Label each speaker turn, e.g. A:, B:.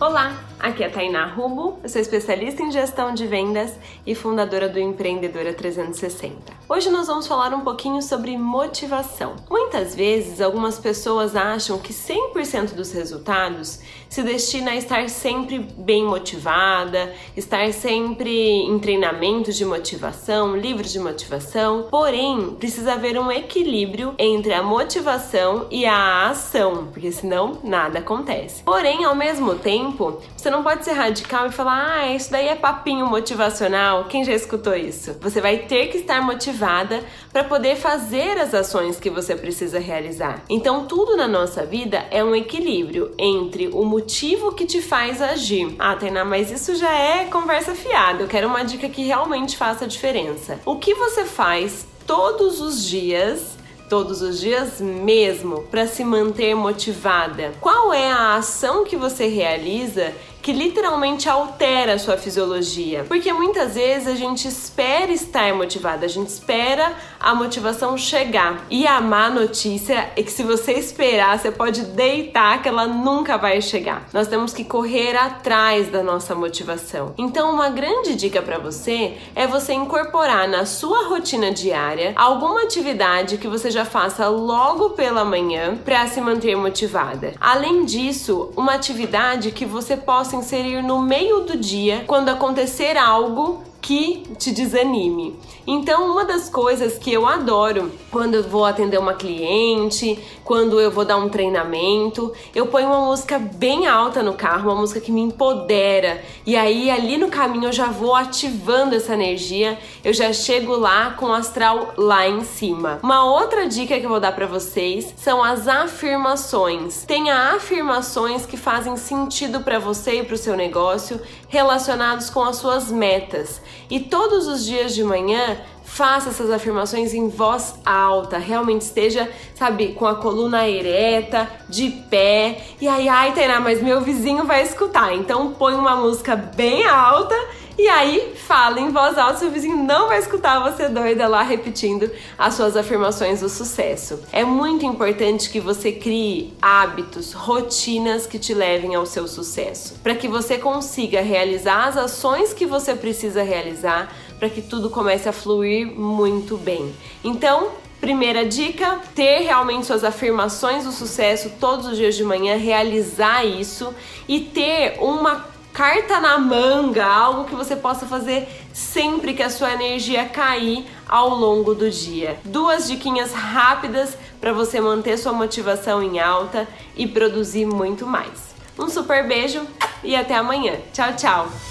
A: Olá, aqui é a Tainá Rubo, eu sou especialista em gestão de vendas e fundadora do Empreendedora 360. Hoje nós vamos falar um pouquinho sobre motivação. Muitas vezes algumas pessoas acham que 100% dos resultados se destina a estar sempre bem motivada, estar sempre em treinamentos de motivação, livros de motivação, porém precisa haver um equilíbrio entre a motivação e a ação, porque senão nada acontece. Porém, ao mesmo tempo, tempo, você não pode ser radical e falar, ah, isso daí é papinho motivacional. Quem já escutou isso? Você vai ter que estar motivada para poder fazer as ações que você precisa realizar. Então, tudo na nossa vida é um equilíbrio entre o motivo que te faz agir. Ah, Tainá, mas isso já é conversa fiada. Eu quero uma dica que realmente faça diferença. O que você faz todos os dias todos os dias mesmo para se manter motivada? Qual é a ação que você realiza que literalmente altera a sua fisiologia. Porque muitas vezes a gente espera estar motivada, a gente espera a motivação chegar. E a má notícia é que se você esperar, você pode deitar que ela nunca vai chegar. Nós temos que correr atrás da nossa motivação. Então, uma grande dica para você é você incorporar na sua rotina diária alguma atividade que você já faça logo pela manhã para se manter motivada. Além disso, uma atividade que você possa inserir no meio do dia quando acontecer algo que te desanime. Então, uma das coisas que eu adoro quando eu vou atender uma cliente, quando eu vou dar um treinamento, eu ponho uma música bem alta no carro, uma música que me empodera. E aí, ali no caminho, eu já vou ativando essa energia, eu já chego lá com o astral lá em cima. Uma outra dica que eu vou dar para vocês são as afirmações. Tenha afirmações que fazem sentido para você e para o seu negócio relacionados com as suas metas. E todos os dias de manhã, faça essas afirmações em voz alta, realmente esteja, sabe, com a coluna ereta, de pé. E aí, ai, Tainá, mas meu vizinho vai escutar. Então põe uma música bem alta e aí, fala em voz alta, seu vizinho não vai escutar você doida lá repetindo as suas afirmações do sucesso. É muito importante que você crie hábitos, rotinas que te levem ao seu sucesso, para que você consiga realizar as ações que você precisa realizar para que tudo comece a fluir muito bem. Então, Primeira dica: ter realmente suas afirmações do sucesso todos os dias de manhã, realizar isso e ter uma carta na manga, algo que você possa fazer sempre que a sua energia cair ao longo do dia. Duas diquinhas rápidas para você manter sua motivação em alta e produzir muito mais. Um super beijo e até amanhã. Tchau, tchau.